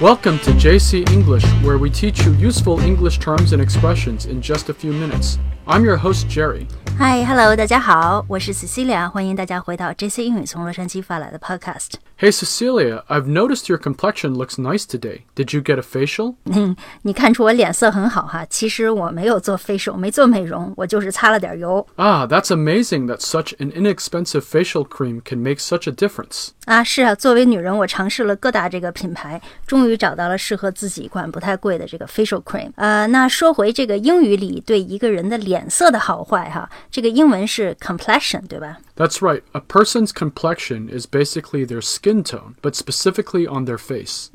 Welcome to JC English, where we teach you useful English terms and expressions in just a few minutes. I'm your host, Jerry. Hi, hello，大家好，我是 Cecilia，欢迎大家回到 JC 英语从洛杉矶发来的 Podcast。 Hey, Cecilia, I've noticed your complexion looks nice today. Did you get a facial? 嗯，你看出我脸色很好哈，其实我没有做 facial，没做美容，我就是擦了点油 Ah, that's amazing that such an inexpensive facial cream can make such a difference. 啊。是啊，作为女人，我尝试了各大这个品牌，终于 找到了适合自己一款不太贵的这个 facial cream。呃，那说回这个英语里对一个人的脸色的好坏哈，这个英文是 complexion，对吧？ That's right, a person's complexion is basically their skin tone, but specifically on their face.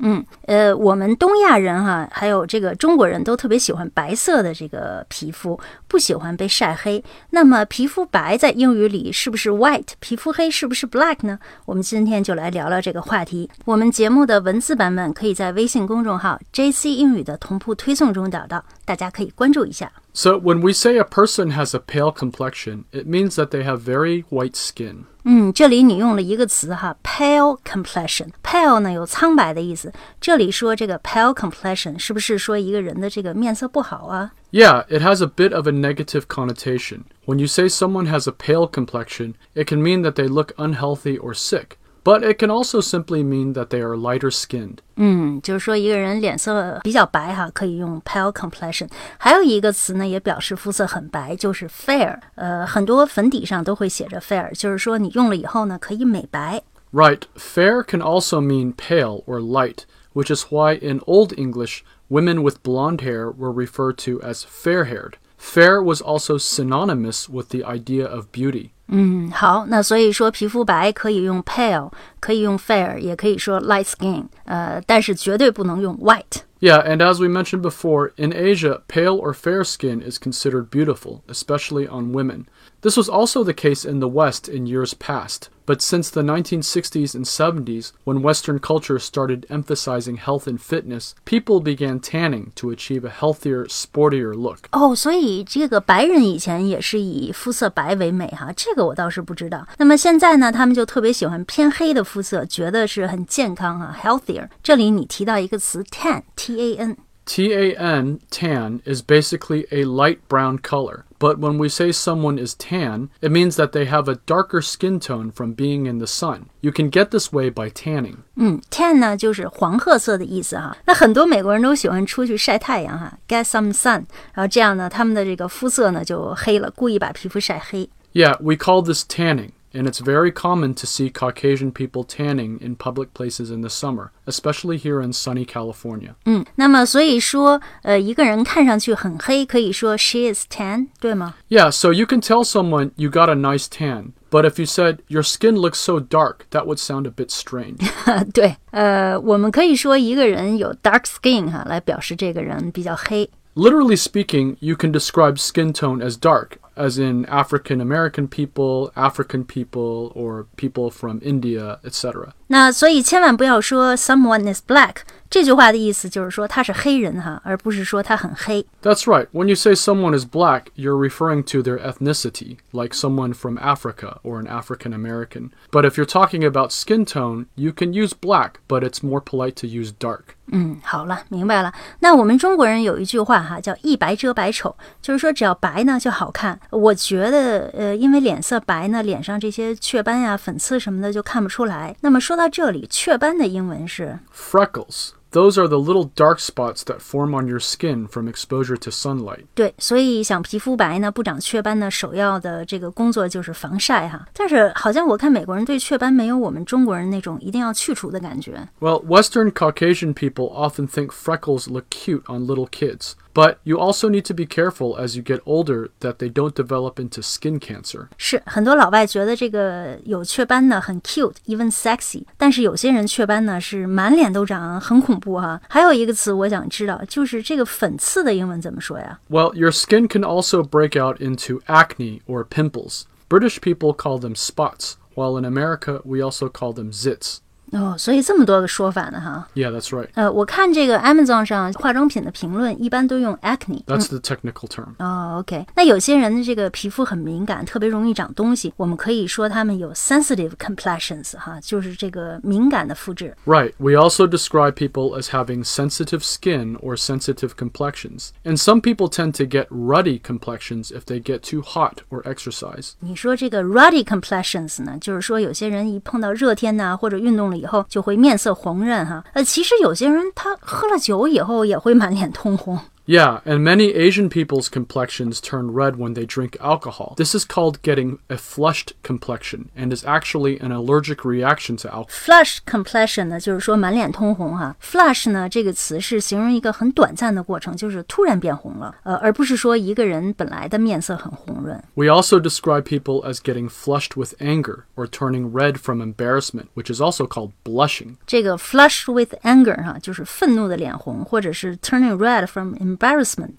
呃，我们东亚人哈，还有这个中国人都特别喜欢白色的这个皮肤，不喜欢被晒黑。那么皮肤白在英语里是不是 white？皮肤黑是不是 black 呢？我们今天就来聊聊这个话题。我们节目的文字版本可以在 微信公众号 JC 英语的同步推送中找到，大家可以关注一下。 So, when we say a person has a pale complexion, it means that they have very white skin. 嗯，这里你用了一个词哈，pale complexion。pale 呢有苍白的意思，这里说这个 pale complexion 是不是说一个人的这个面色不好啊？ Yeah, it has a bit of a negative connotation. When you say someone has a pale complexion, it can mean that they look unhealthy or sick. But it can also simply mean that they are lighter skinned. 嗯，就是说一个人脸色比较白哈，可以用 pale complexion。还有一个词呢，也表示肤色很白，就是 fair。呃，很多粉底上都会写着 fair，就是说你用了以后呢，可以美白。 Right, fair can also mean pale or light, which is why in Old English, women with blonde hair were referred to as fair haired. Fair was also synonymous with the idea of beauty. 嗯，好，那所以说皮肤白可以用 pale，可以用 fair，也可以说 light skin。呃，但是绝对不能用 white。 Yeah, and as we mentioned before, in Asia, pale or fair skin is considered beautiful, especially on women. This was also the case in the West in years past, but since the 1960s and 70s, when Western culture started emphasizing health and fitness, people began tanning to achieve a healthier, sportier look. 哦，所以这个白人以前也是以肤色白为美哈，这个我倒是不知道。那么现在呢，他们就特别喜欢偏黑的肤 色，觉得是很健康哈，healthier。这里你提到一个词 tan，t a n。 T A N, tan, is basically a light brown color. But when we say someone is tan, it means that they have a darker skin tone from being in the sun. You can get this way by tanning. 嗯，tan 呢就是黄褐色的意思哈。那很多美国人都喜欢出去晒太阳哈，get some sun，然后这样呢，他们的这个肤色呢就黑了，故意把皮肤晒黑。 Yeah, we call this tanning, and it's very common to see Caucasian people tanning in public places in the summer, especially here in sunny California. 嗯，那么所以说，呃，一个人看上去很黑，可以说 she is tan，对吗？ Yeah, so you can tell someone you got a nice tan, but if you said your skin looks so dark, that would sound a bit strange. 对，呃，我们可以说一个人有 dark skin 哈，来表示这个人比较黑。 Literally speaking, you can describe skin tone as dark, as in African American people, African people, or people from India, etc. 那所以千万不要说 someone is black 这句话的意思就是说他是黑人哈，而不是说他很黑。 That's right. When you say someone is black, you're referring to their ethnicity, like someone from Africa or an African American. But if you're talking about skin tone, you can use black, but it's more polite to use dark. 嗯，好了，明白了。那我们中国人有一句话哈，叫一白遮百丑，就是说只要白呢就好看。我觉得，呃，因为脸色白呢，脸上这些雀斑呀、粉刺什么的就看不出来。那么说到这里，雀斑的英文是 Freckles. Those are the little dark spots that form on your skin from exposure to sunlight. 对，所以想皮肤白呢，不长雀斑呢，首要的这个工作就是防晒哈。但是好像我看美国人对雀斑没有我们中国人那种一定要去除的感觉。 Well, Western Caucasian people often think freckles look cute on little kids, but you also need to be careful as you get older that they don't develop into skin cancer. 是很多老外觉得这个有雀斑呢很 cute，even sexy，但是有些人雀斑呢是满脸都长，很恐怖哈、还有一个词我想知道，就是这个粉刺的英文怎么说呀？ Well, your skin can also break out into acne or pimples. British people call them spots, while in America we also call them zits. 哦，所以这么多个说法呢，哈。 Yeah, that's right. 呃，我看这个 Amazon 上化妆品的评论，一般都用 acne。 That's the technical term. 哦，OK，那有些人的这个皮肤很敏感，特别容易长东西，我们可以说他们有 sensitive complexions，哈，就是这个敏感的肤质。 Right. We also describe people as having sensitive skin or sensitive complexions. And some people tend to get ruddy complexions if they get too hot or exercise. 你说这个 ruddy complexions 呢，就是说有些人一碰到热天呐、或者运动了 以后就会面色红润哈。呃，其实有些人他喝了酒以后也会满脸通红。Yeah, and many Asian people's complexions turn red when they drink alcohol. This is called getting a flushed complexion and is actually an allergic reaction to alcohol. Flush complexion 呢，就是说满脸通红哈。Flush 呢这个词是形容一个很短暂的过程，就是突然变红了，呃，而不是说一个人本来的面色很红润。 We also describe people as getting flushed with anger or turning red from embarrassment, which is also called blushing. 这个 flush with anger 哈，就是愤怒的脸红，或者是 turning red from embarrassment，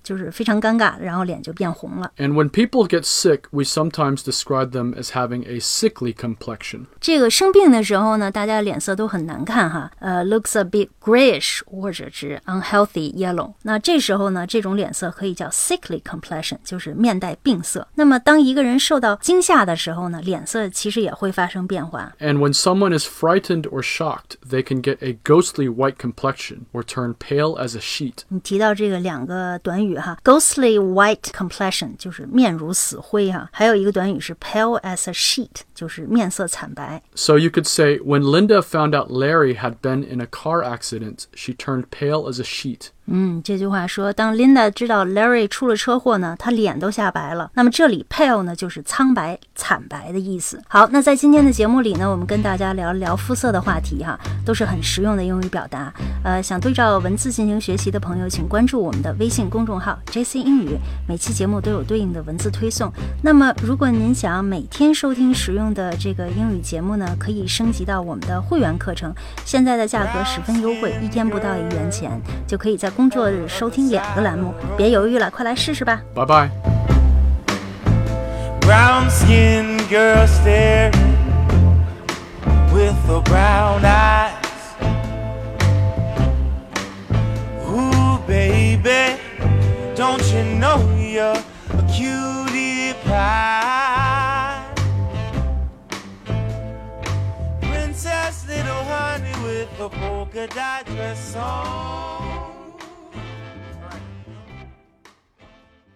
就是非常尴尬，然后脸就变红了。 And when people get sick, we sometimes describe them as having a sickly complexion. 这个生病的时候呢，大家脸色都很难看哈，呃，looks a bit grayish 或者是 unhealthy yellow。那这时候呢，这种脸色可以叫 sickly complexion，就是面带病色。那么当一个人受到惊吓的时候呢，脸色其实也会发生变化。 And when someone is frightened or shocked, they can get a ghostly white complexion or turn pale as a sheet. 你提到这个两 个短语哈，ghostly white complexion 就是面如死灰哈，还有一个短语是 pale as a sheet，就是面色惨白。 So you could say, when Linda found out Larry had been in a car accident, she turned pale as a sheet. 嗯，这句话说，当 Linda 知道 Larry 出了车祸呢，她脸都吓白了。那么这里 pale 呢，就是苍白、惨白的意思。好，那在今天的节目里呢，我们跟大家聊聊肤色的话题哈，都是很实用的英语表达。呃，想对照文字进行学习的朋友，请关注我们的微信公众号 JC 英语，每期节目都有对应的文字推送。那么，如果您想每天收听实用的这个英语节目呢，可以升级到我们的会员课程，现在的价格十分优惠，一天不到一元钱，就可以在工作日收听两个栏目。别犹豫了，快来试试吧！Bye bye. Brown skinned girl staring with the brown eyes. Ooh, baby, don't you know you're a cutie pie? Princess, little honey with a polka dot dress on.